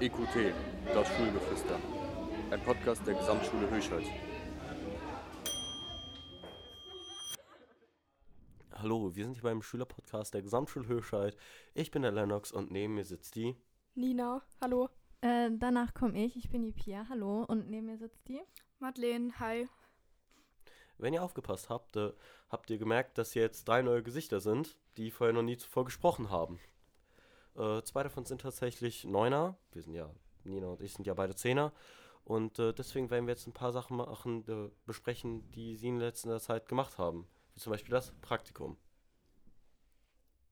EQT, das Schulgeflüster. Ein Podcast der Gesamtschule Höchheit. Hallo, wir sind hier beim Schülerpodcast der Gesamtschule Höchheit. Ich bin der Lennox und neben mir sitzt die. Nina, hallo. Äh, danach komme ich. Ich bin die Pia. Hallo. Und neben mir sitzt die. Madeleine, hi. Wenn ihr aufgepasst habt, äh, habt ihr gemerkt, dass hier jetzt drei neue Gesichter sind, die vorher noch nie zuvor gesprochen haben. Äh, zwei davon sind tatsächlich Neuner. Wir sind ja, Nina und ich sind ja beide Zehner. Und äh, deswegen werden wir jetzt ein paar Sachen machen, äh, besprechen, die sie in letzter Zeit gemacht haben. Wie zum Beispiel das Praktikum.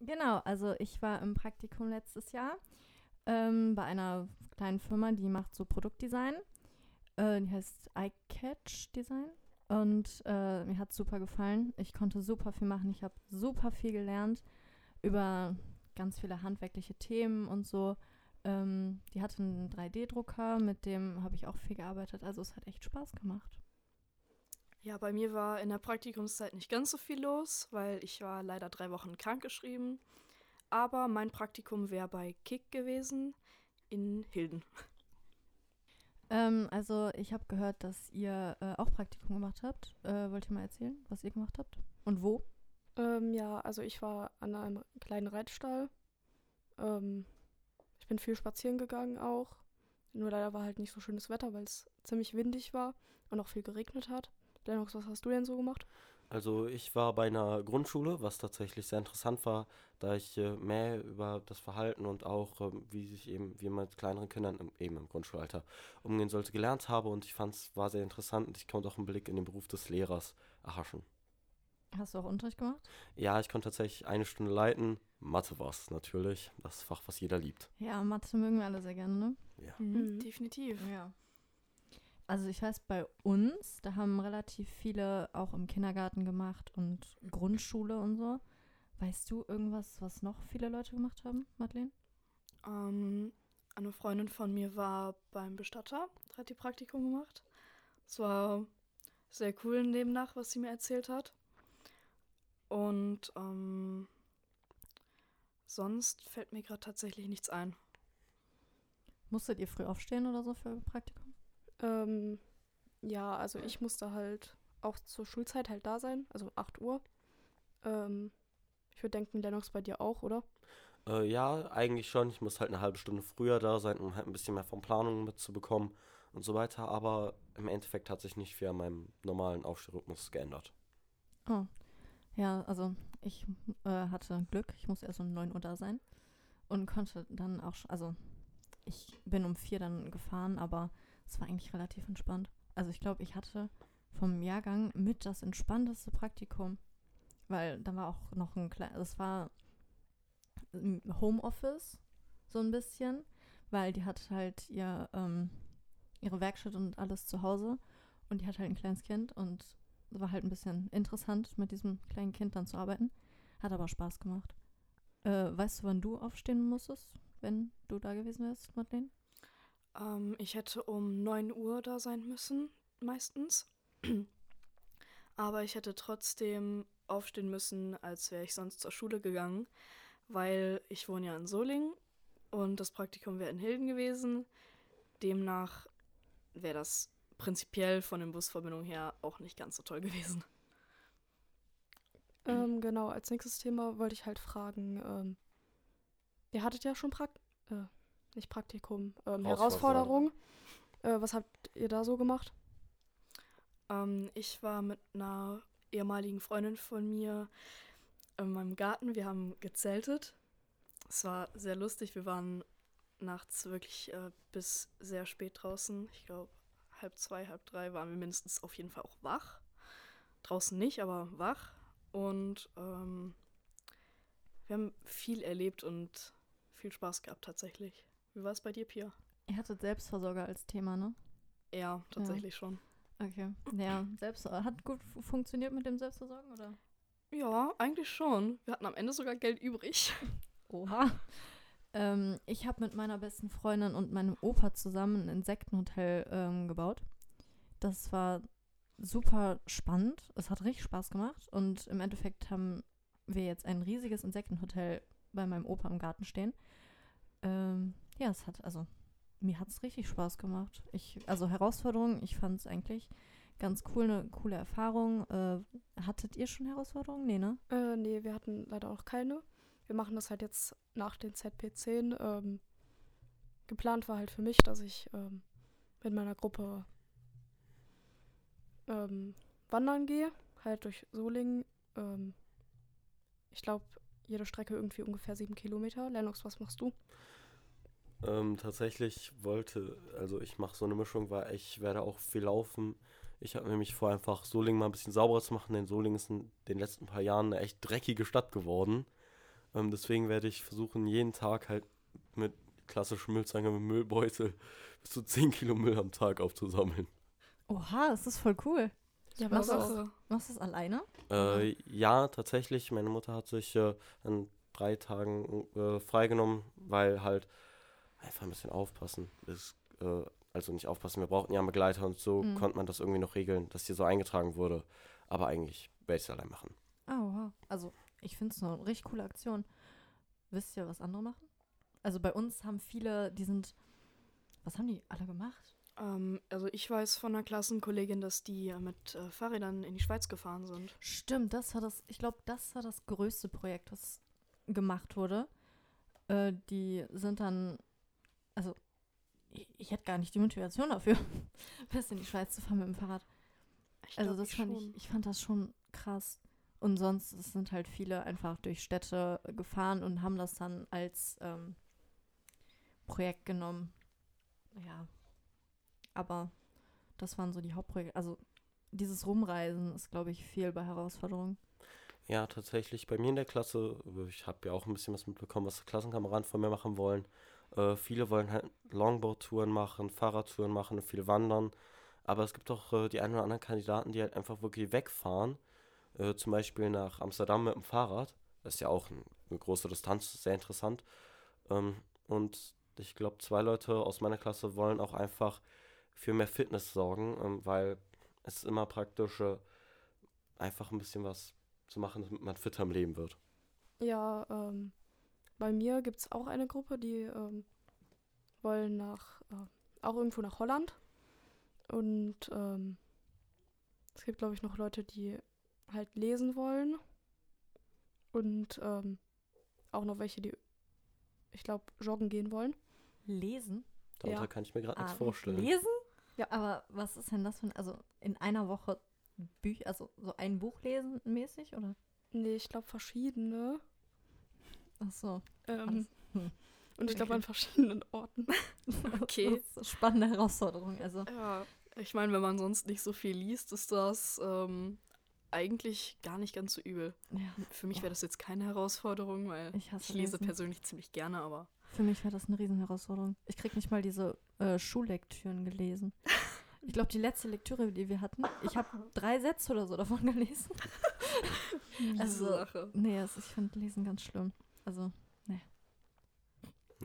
Genau, also ich war im Praktikum letztes Jahr ähm, bei einer kleinen Firma, die macht so Produktdesign. Äh, die heißt iCatch Design. Und äh, mir hat es super gefallen. Ich konnte super viel machen. Ich habe super viel gelernt über ganz viele handwerkliche Themen und so. Ähm, die hatte einen 3D-Drucker, mit dem habe ich auch viel gearbeitet. Also es hat echt Spaß gemacht. Ja, bei mir war in der Praktikumszeit nicht ganz so viel los, weil ich war leider drei Wochen krankgeschrieben. Aber mein Praktikum wäre bei Kick gewesen in Hilden. Ähm, also ich habe gehört, dass ihr äh, auch Praktikum gemacht habt. Äh, wollt ihr mal erzählen, was ihr gemacht habt? Und wo? Ähm, ja, also ich war an einem kleinen Reitstall. Ähm, ich bin viel spazieren gegangen auch. Nur leider war halt nicht so schönes Wetter, weil es ziemlich windig war und auch viel geregnet hat. Lennox, was hast du denn so gemacht? Also ich war bei einer Grundschule, was tatsächlich sehr interessant war, da ich äh, mehr über das Verhalten und auch ähm, wie sich eben, wie man mit kleineren Kindern im, eben im Grundschulalter umgehen sollte, gelernt habe und ich fand es war sehr interessant und ich konnte auch einen Blick in den Beruf des Lehrers erhaschen. Hast du auch Unterricht gemacht? Ja, ich konnte tatsächlich eine Stunde leiten. Mathe war es natürlich, das Fach, was jeder liebt. Ja, Mathe mögen wir alle sehr gerne, ne? Ja. Mhm. Definitiv. Ja. Also ich weiß, bei uns, da haben relativ viele auch im Kindergarten gemacht und Grundschule und so. Weißt du irgendwas, was noch viele Leute gemacht haben, Madeleine? Ähm, eine Freundin von mir war beim Bestatter, hat die Praktikum gemacht. Es war sehr cool demnach, was sie mir erzählt hat. Und ähm, sonst fällt mir gerade tatsächlich nichts ein. Musstet ihr früh aufstehen oder so für Praktikum? Ähm, ja, also ich musste halt auch zur Schulzeit halt da sein, also 8 Uhr. Ähm, ich würde denken, Lennox bei dir auch, oder? Äh, ja, eigentlich schon. Ich muss halt eine halbe Stunde früher da sein, um halt ein bisschen mehr von Planungen mitzubekommen und so weiter. Aber im Endeffekt hat sich nicht viel an meinem normalen Aufstehrhythmus geändert. Oh. Ja, also ich äh, hatte Glück. Ich musste erst um 9 Uhr da sein und konnte dann auch, also ich bin um 4 dann gefahren, aber es war eigentlich relativ entspannt. Also ich glaube, ich hatte vom Jahrgang mit das entspannteste Praktikum, weil da war auch noch ein kleines, es war Homeoffice so ein bisschen, weil die hat halt ihr, ähm, ihre Werkstatt und alles zu Hause und die hat halt ein kleines Kind und war halt ein bisschen interessant, mit diesem kleinen Kind dann zu arbeiten. Hat aber Spaß gemacht. Äh, weißt du, wann du aufstehen musstest, wenn du da gewesen wärst, Madeleine? Ähm, ich hätte um 9 Uhr da sein müssen, meistens. Aber ich hätte trotzdem aufstehen müssen, als wäre ich sonst zur Schule gegangen, weil ich wohne ja in Solingen und das Praktikum wäre in Hilden gewesen. Demnach wäre das prinzipiell von den Busverbindungen her auch nicht ganz so toll gewesen. Ähm, genau, als nächstes Thema wollte ich halt fragen, ähm, ihr hattet ja schon Prakt äh, nicht Praktikum, ähm, Herausforderung. Herausforderung. Äh, was habt ihr da so gemacht? Ähm, ich war mit einer ehemaligen Freundin von mir in meinem Garten. Wir haben gezeltet. Es war sehr lustig. Wir waren nachts wirklich äh, bis sehr spät draußen. Ich glaube, halb zwei, halb drei waren wir mindestens auf jeden Fall auch wach. Draußen nicht, aber wach. Und ähm, wir haben viel erlebt und viel Spaß gehabt tatsächlich. Wie war es bei dir, Pia? Ihr hattet Selbstversorger als Thema, ne? Ja, tatsächlich schon. Okay. Ja, selbst hat gut fu- funktioniert mit dem Selbstversorgen, oder? Ja, eigentlich schon. Wir hatten am Ende sogar Geld übrig. Oha. Ähm, ich habe mit meiner besten Freundin und meinem Opa zusammen ein Insektenhotel ähm, gebaut. Das war super spannend. Es hat richtig Spaß gemacht. Und im Endeffekt haben wir jetzt ein riesiges Insektenhotel bei meinem Opa im Garten stehen. Ähm, ja, es hat, also mir hat es richtig Spaß gemacht. Ich, also Herausforderungen, ich fand es eigentlich ganz cool, eine coole Erfahrung. Äh, hattet ihr schon Herausforderungen? Nee, ne? Äh, nee, wir hatten leider auch keine. Wir machen das halt jetzt nach den ZP10. Ähm, geplant war halt für mich, dass ich ähm, mit meiner Gruppe ähm, wandern gehe, halt durch Solingen. Ähm, ich glaube, jede Strecke irgendwie ungefähr sieben Kilometer. Lennox, was machst du? Ähm, tatsächlich wollte, also ich mache so eine Mischung, weil ich werde auch viel laufen. Ich habe nämlich vor, einfach Solingen mal ein bisschen sauberer zu machen, denn Solingen ist in den letzten paar Jahren eine echt dreckige Stadt geworden. Ähm, deswegen werde ich versuchen, jeden Tag halt mit klassischem Müllzange mit Müllbeutel bis zu 10 Kilo Müll am Tag aufzusammeln. Oha, das ist voll cool. Ja, machst du Sache. Machst du das alleine? Äh, ja, tatsächlich. Meine Mutter hat sich äh, an drei Tagen äh, freigenommen, weil halt einfach ein bisschen aufpassen ist. Äh, also nicht aufpassen, wir brauchten ja einen Begleiter und so Mhm. konnte man das irgendwie noch regeln, dass hier so eingetragen wurde. Aber eigentlich werde ich es allein machen. Ah, wow. Also, ich finde es eine richtig coole Aktion. Wisst ihr, was andere machen? Also, bei uns haben viele, die sind. Was haben die alle gemacht? Ähm, also ich weiß von einer Klassenkollegin, dass die mit äh, Fahrrädern in die Schweiz gefahren sind. Stimmt, das war das. Ich glaube, das war das größte Projekt, was gemacht wurde. Äh, die sind dann. Also, ich, ich hätte gar nicht die Motivation dafür, bis in die Schweiz zu fahren mit dem Fahrrad. Ich Also das fand schon. ich, ich fand das schon krass. Und sonst sind halt viele einfach durch Städte gefahren und haben das dann als ähm, Projekt genommen. Ja. Aber das waren so die Hauptprojekte. Also dieses Rumreisen ist, glaube ich, viel bei Herausforderungen. Ja, tatsächlich bei mir in der Klasse, ich habe ja auch ein bisschen was mitbekommen, was Klassenkameraden von mir machen wollen. Äh, viele wollen halt Longboard-Touren machen, Fahrradtouren machen, viel wandern. Aber es gibt auch äh, die einen oder anderen Kandidaten, die halt einfach wirklich wegfahren. Äh, zum Beispiel nach Amsterdam mit dem Fahrrad. Das ist ja auch ein, eine große Distanz, sehr interessant. Ähm, und ich glaube, zwei Leute aus meiner Klasse wollen auch einfach für mehr Fitness sorgen, ähm, weil es ist immer praktisch, äh, einfach ein bisschen was zu machen, damit man fitter im Leben wird. Ja, ähm, bei mir gibt es auch eine Gruppe, die ähm, wollen nach, äh, auch irgendwo nach Holland. Und ähm, es gibt, glaube ich, noch Leute, die halt lesen wollen. Und ähm, auch noch welche, die, ich glaube, joggen gehen wollen. Lesen? Darunter Ja. kann ich mir gerade nichts Ah, vorstellen. Lesen? Ja. Aber was ist denn das für ein, also in einer Woche Bücher, also so ein Buch lesen mäßig, oder? Nee, ich glaube, verschiedene. Ach so. Ähm, Hm. Und ich glaube, Okay. an verschiedenen Orten. Okay. Das ist eine spannende Herausforderung. Also, Ja, ich meine, wenn man sonst nicht so viel liest, ist das ähm, eigentlich gar nicht ganz so übel. ja, Für mich wäre das jetzt keine Herausforderung, weil ich hasse ich lese Lesen. persönlich ziemlich gerne, aber Für mich wäre das eine Riesen-Herausforderung. Ich krieg nicht mal diese äh, Schullektüren gelesen. Ich glaube, die letzte Lektüre, die wir hatten, ich habe drei Sätze oder so davon gelesen. Also, Sache. Nee, also ich finde Lesen ganz schlimm. Also,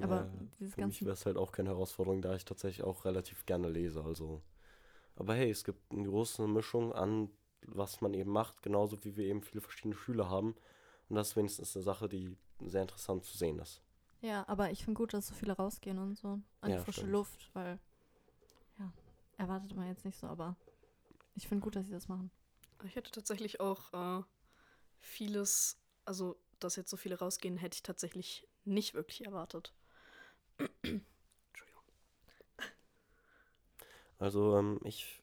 aber Ja, dieses für mich ganze. wäre es halt auch keine Herausforderung, da ich tatsächlich auch relativ gerne lese. Also. Aber hey, es gibt eine große Mischung an, was man eben macht, genauso wie wir eben viele verschiedene Schüler haben. Und das ist wenigstens eine Sache, die sehr interessant zu sehen ist. Ja, aber ich finde gut, dass so viele rausgehen und so an die Ja, frische stimmt. Luft, weil, ja, erwartet man jetzt nicht so, aber ich finde gut, dass sie das machen. Ich hätte tatsächlich auch äh, vieles, also dass jetzt so viele rausgehen, hätte ich tatsächlich nicht wirklich erwartet. Entschuldigung. Also ähm, ich,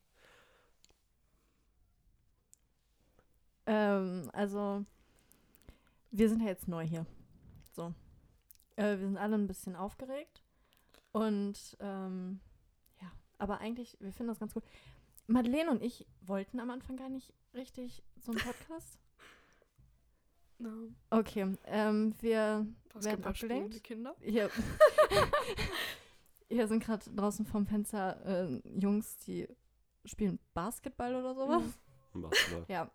Ähm, also, wir sind ja jetzt neu hier. So. Äh, wir sind alle ein bisschen aufgeregt. Und, ähm, ja, aber eigentlich, wir finden das ganz gut. Madeleine und ich wollten am Anfang gar nicht richtig so einen Podcast. No. Okay, ähm, wir werden Basketball spielende abgelenkt. Kinder. Hier, hier sind gerade draußen vom Fenster äh, Jungs, die spielen Basketball oder sowas. Basketball. Ja,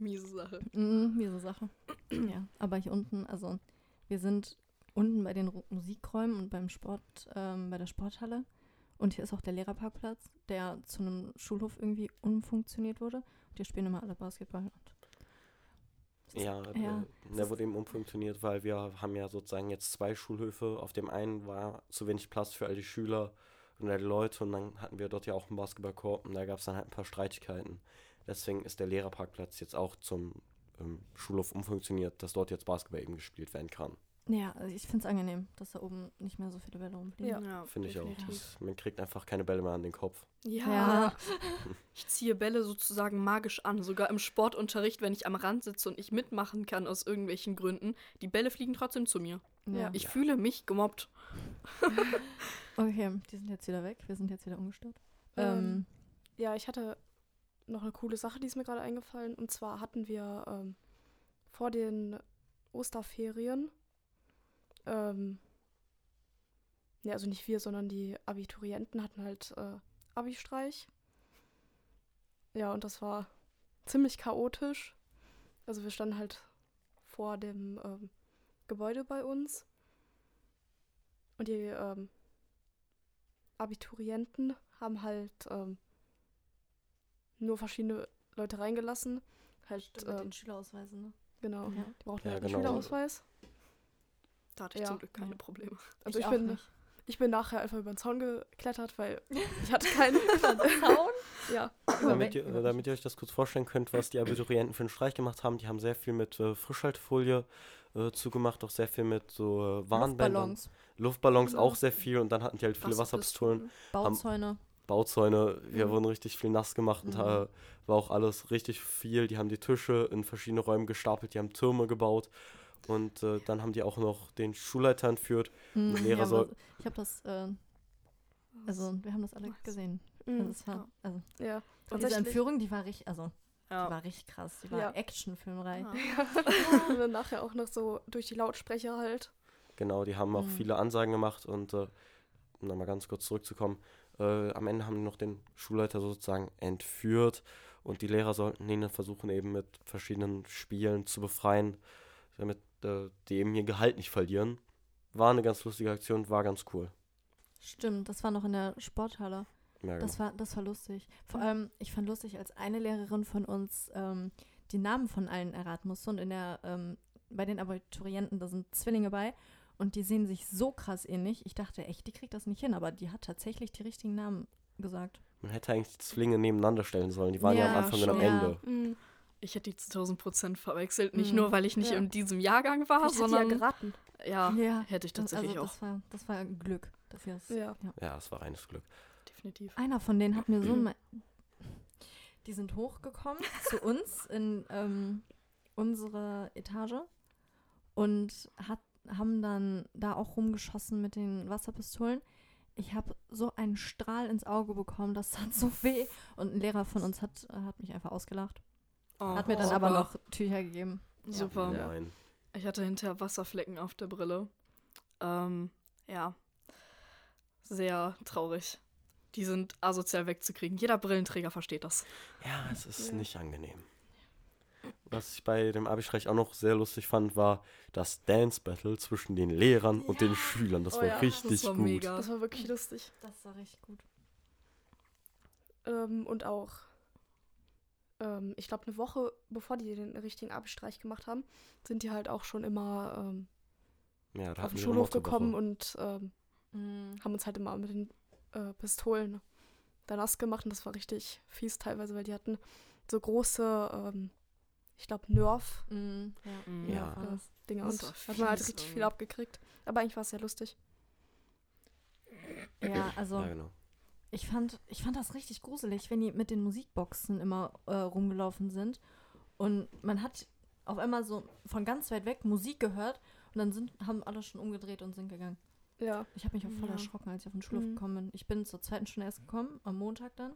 Miese Sache. Mhm, miese Sache. ja, aber hier unten, also wir sind unten bei den Musikräumen und beim Sport, ähm, bei der Sporthalle. Und hier ist auch der Lehrerparkplatz, der zu einem Schulhof irgendwie umfunktioniert wurde. Und hier spielen immer alle Basketball. Und Ja, Ja, der, wurde eben umfunktioniert, weil wir haben ja sozusagen jetzt zwei Schulhöfe. Auf dem einen war zu wenig Platz für all die Schüler und all die Leute und dann hatten wir dort ja auch einen Basketballkorb und da gab es dann halt ein paar Streitigkeiten. Deswegen ist der Lehrerparkplatz jetzt auch zum ähm, Schulhof umfunktioniert, dass dort jetzt Basketball eben gespielt werden kann. Ja, also ich finde es angenehm, dass da oben nicht mehr so viele Bälle rumfliegen. Ja. Finde ich auch. Das, man kriegt einfach keine Bälle mehr an den Kopf. Ja. Ja. Ich ziehe Bälle sozusagen magisch an, sogar im Sportunterricht, wenn ich am Rand sitze und ich mitmachen kann aus irgendwelchen Gründen. Die Bälle fliegen trotzdem zu mir. Ja. Ich Ja. fühle mich gemobbt. Okay, die sind jetzt wieder weg. Wir sind jetzt wieder umgestört. Ähm, Ähm, Ja, ich hatte noch eine coole Sache, die ist mir gerade eingefallen. Und zwar hatten wir ähm, vor den Osterferien, ähm, ja, also nicht wir, sondern die Abiturienten hatten halt äh, Abi-Streich. Ja, und das war ziemlich chaotisch. Also wir standen halt vor dem ähm, Gebäude bei uns. Und die ähm, Abiturienten haben halt ähm, nur verschiedene Leute reingelassen. Halt, Stimmt, mit ähm, den Schülerausweisen, ne? genau. Ja. Die brauchten Ja, halt einen genau. Schülerausweis. Da hatte ich Ja. zum Glück keine. Probleme. Also ich, auch bin, nicht. ich bin nachher einfach über den Zaun geklettert, weil ich hatte keinen. Zaun? ja. Damit Über- ihr, damit ihr euch das kurz vorstellen könnt, was die Abiturienten für einen Streich gemacht haben, die haben sehr viel mit äh, Frischhaltefolie äh, zugemacht, auch sehr viel mit so äh, Warnbändern. Luftballons, Luftballons Genau. auch sehr viel und dann hatten die halt viele Wasserpistolen, Bauzäune. Bauzäune. Wir Mhm. wurden richtig viel nass gemacht und Mhm. war auch alles richtig viel. Die haben die Tische in verschiedene Räume gestapelt, die haben Türme gebaut und äh, dann haben die auch noch den Schulleiter entführt. Mhm, Lehrer ja, soll- ich habe das, äh, also wir haben das alle Nice. gesehen. Also, Mhm. es war, Ja. also Ja. und diese. Entführung, die war richtig, also die Ja. war richtig krass. Die war Ja. Actionfilmreihe. Ja. Und dann nachher auch noch so durch die Lautsprecher halt. Genau, die haben auch Mhm. viele Ansagen gemacht und äh, um nochmal ganz kurz zurückzukommen, äh, am Ende haben die noch den Schulleiter sozusagen entführt und die Lehrer sollten ihn dann versuchen, eben mit verschiedenen Spielen zu befreien, damit äh, die eben ihr Gehalt nicht verlieren. War eine ganz lustige Aktion, war ganz cool. Stimmt, das war noch in der Sporthalle. Ja, Das genau. war, das war lustig. Vor allem, ich fand lustig, als eine Lehrerin von uns ähm, die Namen von allen erraten musste und in der, ähm, bei den Abiturienten, da sind Zwillinge bei und die sehen sich so krass ähnlich. Ich dachte echt, die kriegt das nicht hin, aber die hat tatsächlich die richtigen Namen gesagt. Man hätte eigentlich die Zwillinge nebeneinander stellen sollen. Die waren ja, Ja, am Anfang und am schon. Ende. Mhm. Ich hätte die zu 1000 Prozent verwechselt. Nicht Mhm. nur, weil ich nicht Ja. in diesem Jahrgang war, hat die ja sondern. geraten. Ja, Ja, hätte ich Das, tatsächlich also auch. das war, das war Glück. Dass wir es- Ja. Ja, es war reines Glück. Definitiv. Einer von denen hat mir so ein. Die sind hochgekommen zu uns in ähm, unsere Etage und hat, haben dann da auch rumgeschossen mit den Wasserpistolen. Ich habe so einen Strahl ins Auge bekommen, das tat so weh. Und ein Lehrer von uns hat, hat mich einfach ausgelacht. Oh, Hat mir dann super. aber noch Tücher gegeben. Super. Ja. Nein. Ich hatte hinterher Wasserflecken auf der Brille. Ähm, ja. Sehr traurig. Die sind asozial wegzukriegen. Jeder Brillenträger versteht das. Ja, es ist Ja. nicht angenehm. Was ich bei dem Abi-Streich auch noch sehr lustig fand, war das Dance-Battle zwischen den Lehrern und den Schülern. Das Oh war ja, richtig das war gut. mega. Das war wirklich lustig. Das war richtig gut. Ähm, und auch, ähm, ich glaube, eine Woche bevor die den richtigen Abstreich gemacht haben, sind die halt auch schon immer ähm, Ja, da auf den Schulhof gekommen und ähm, Mhm. haben uns halt immer mit den äh, Pistolen da nass gemacht. Und das war richtig fies teilweise, weil die hatten so große, ähm, ich glaube, Nerf. Mhm. Ja. Mhm. Ja. war das. Das und hat man halt richtig viel abgekriegt. Aber eigentlich war es sehr lustig. ja, also Ja, genau. Ich fand, ich fand das richtig gruselig, wenn die mit den Musikboxen immer äh, rumgelaufen sind. Und man hat auf einmal so von ganz weit weg Musik gehört und dann sind, haben alle schon umgedreht und sind gegangen. Ja. Ich habe mich auch voll Ja. erschrocken, als ich auf den Schulhof Mhm. gekommen bin. Ich bin zur zweiten Stunde erst gekommen, am Montag dann.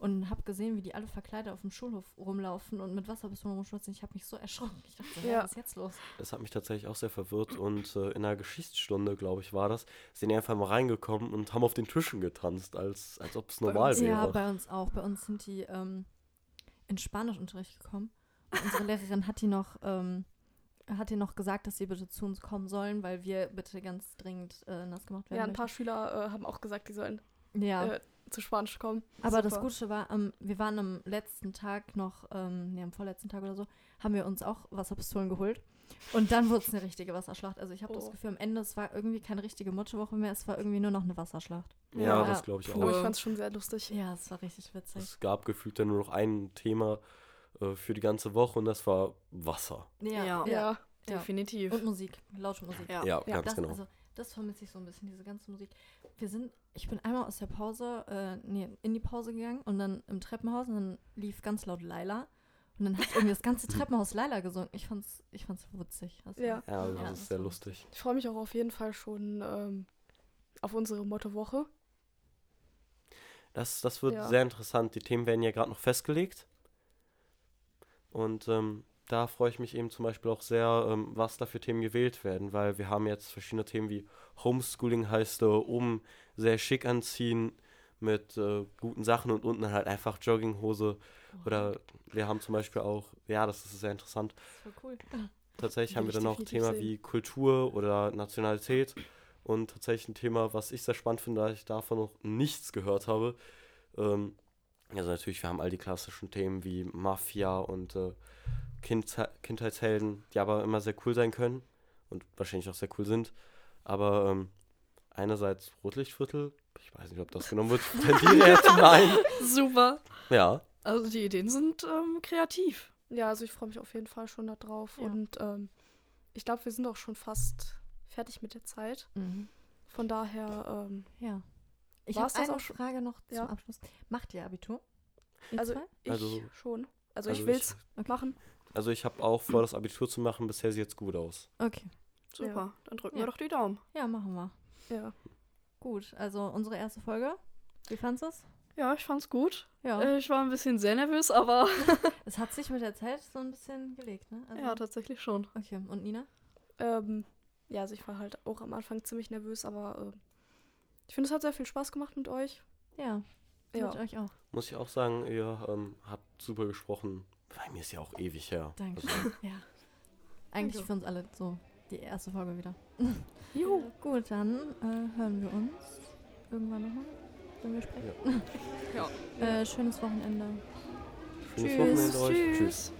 Und habe gesehen, wie die alle verkleidet auf dem Schulhof rumlaufen und mit Wasserpistolen rumschwitzen. Ich habe mich so erschrocken. Ich dachte, Ja. was ist jetzt los? Das hat mich tatsächlich auch sehr verwirrt und äh, in einer Geschichtsstunde, glaube ich, war das, sind die einfach mal reingekommen und haben auf den Tischen getanzt, als, als ob es normal uns- wäre. Ja, bei uns auch. Bei uns sind die ähm, in Spanischunterricht gekommen. Und unsere Lehrerin hat die noch, ähm, hat die noch gesagt, dass sie bitte zu uns kommen sollen, weil wir bitte ganz dringend äh, nass gemacht werden. Ja, ein paar Schüler äh, haben auch gesagt, die sollen möchten. ja. äh, zu Spanisch kommen. Aber das Super. Gute war, ähm, wir waren am letzten Tag noch, ähm, nee, am vorletzten Tag oder so, haben wir uns auch Wasserpistolen geholt. Und dann wurde es eine richtige Wasserschlacht. Also ich habe das Oh. Gefühl, am Ende, es war irgendwie keine richtige Mutterwoche mehr, es war irgendwie nur noch eine Wasserschlacht. Ja, Ja. das glaube ich Aber ich auch. fand es schon sehr lustig. Ja, es war richtig witzig. Es gab gefühlt dann nur noch ein Thema äh, für die ganze Woche und das war Wasser. Ja. ja. Ja. Definitiv. Und Musik, laute Musik. Ja. Ja, Ja, ganz das, genau. Also, das vermisse ich so ein bisschen, diese ganze Musik. Wir sind, ich bin einmal aus der Pause, äh, nee, in die Pause gegangen und dann im Treppenhaus und dann lief ganz laut Laila. Und dann hat irgendwie das ganze Treppenhaus Laila gesungen. Ich fand's, ich fand's witzig. Also, Ja. ja, das Ja, ist das sehr war- lustig. Ich freue mich auch auf jeden Fall schon ähm, auf unsere Mottowoche. Das, das wird Ja. sehr interessant. Die Themen werden ja gerade noch festgelegt. Und ähm, da freue ich mich eben zum Beispiel auch sehr, ähm, was da für Themen gewählt werden, weil wir haben jetzt verschiedene Themen wie Homeschooling heißt, äh, oben sehr schick anziehen mit äh, guten Sachen und unten halt einfach Jogginghose. Oder wir haben zum Beispiel auch, ja, das ist sehr interessant. Das war cool. Tatsächlich haben wir dann definitiv Thema sehen. wie Kultur oder Nationalität. Und tatsächlich ein Thema, was ich sehr spannend finde, da ich davon noch nichts gehört habe. Ähm, also natürlich, wir haben all die klassischen Themen wie Mafia und äh, Kindhe Kindheitshelden, die aber immer sehr cool sein können und wahrscheinlich auch sehr cool sind. Aber ähm, einerseits Rotlichtviertel, ich weiß nicht, ob das genommen wird, tendiere zu nein. Super. Ja, Also die Ideen sind ähm, kreativ. Ja, also ich freue mich auf jeden Fall schon darauf. Ja. Und ähm, ich glaube, wir sind auch schon fast fertig mit der Zeit. Mhm. Von daher, ähm, Ja. Ich habe das eine auch? Frage noch Ja. zum Abschluss. Macht ihr Abitur? Also ich Also- schon. Also, also ich will's Okay. machen. Also ich habe auch vor, das Abitur zu machen. Bisher sieht es gut aus. Okay. Super. Dann drücken Ja. wir doch die Daumen. Ja, machen wir. Ja. Gut, also unsere erste Folge. Wie fandest du es? Ja, ich fand's gut. Ja. Äh, ich war ein bisschen sehr nervös, aber Es hat sich mit der Zeit so ein bisschen gelegt, ne? Also, ja, tatsächlich schon. Okay, und Nina? Ähm, ja, also ich war halt auch am Anfang ziemlich nervös, aber äh, ich finde, es hat sehr viel Spaß gemacht mit euch. Ja. Ja. Mit euch auch. Muss ich auch sagen, ihr ähm, habt super gesprochen. Bei mir ist ja auch ewig her. Danke. Also, Ja. Eigentlich Danke. für uns alle so die erste Folge wieder. Juhu. Gut, dann äh, hören wir uns irgendwann nochmal, wenn wir sprechen. Ja. Äh, schönes Wochenende. schönes Tschüss. Wochenende euch. Tschüss. Tschüss.